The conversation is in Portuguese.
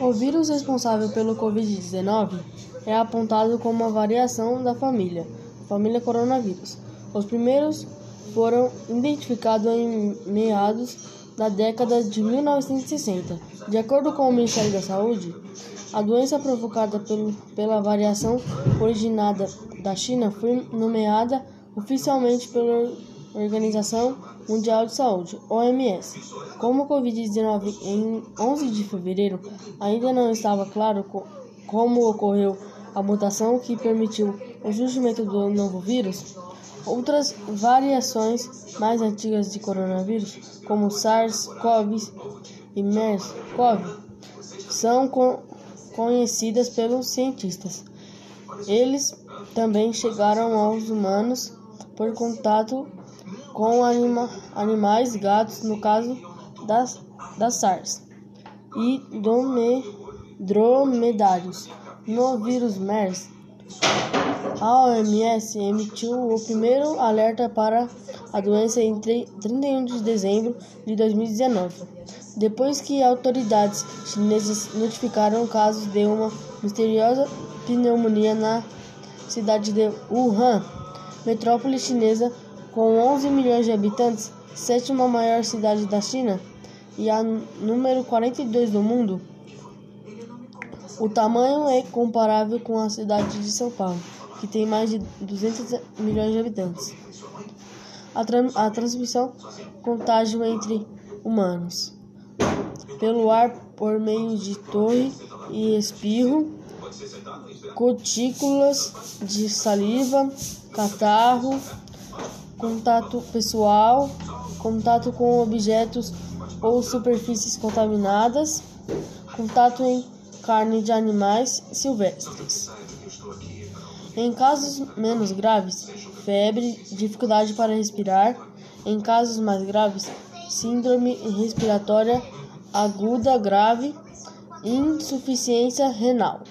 O vírus responsável pelo Covid-19 é apontado como uma variação da família, família coronavírus. Os primeiros foram identificados em meados da década de 1960. De acordo com o Ministério da Saúde, a doença provocada pelo, pela variação originada da China foi nomeada oficialmente pela Organização Mundial de Saúde, OMS. Como o Covid-19 em 11 de fevereiro ainda não estava claro co como ocorreu a mutação que permitiu o surgimento do novo vírus, outras variações mais antigas de coronavírus, como SARS-CoV e MERS-CoV, são co conhecidas pelos cientistas. Eles também chegaram aos humanos por contato com anima, animais, gatos, no caso das, das SARS, e dome, dromedários. No vírus MERS, a OMS emitiu o primeiro alerta para a doença em 31 de dezembro de 2019, depois que autoridades chinesas notificaram casos de uma misteriosa pneumonia na cidade de Wuhan, metrópole chinesa com 11 milhões de habitantes, sétima maior cidade da China e a número 42 do mundo. O tamanho é comparável com a cidade de São Paulo, que tem mais de 200 milhões de habitantes. A, tra a transmissão contágio entre humanos pelo ar por meio de torre e espirro, cutículas de saliva, catarro, contato pessoal, contato com objetos ou superfícies contaminadas, contato em carne de animais silvestres. Em casos menos graves, febre, dificuldade para respirar. Em casos mais graves, síndrome respiratória aguda grave, insuficiência renal.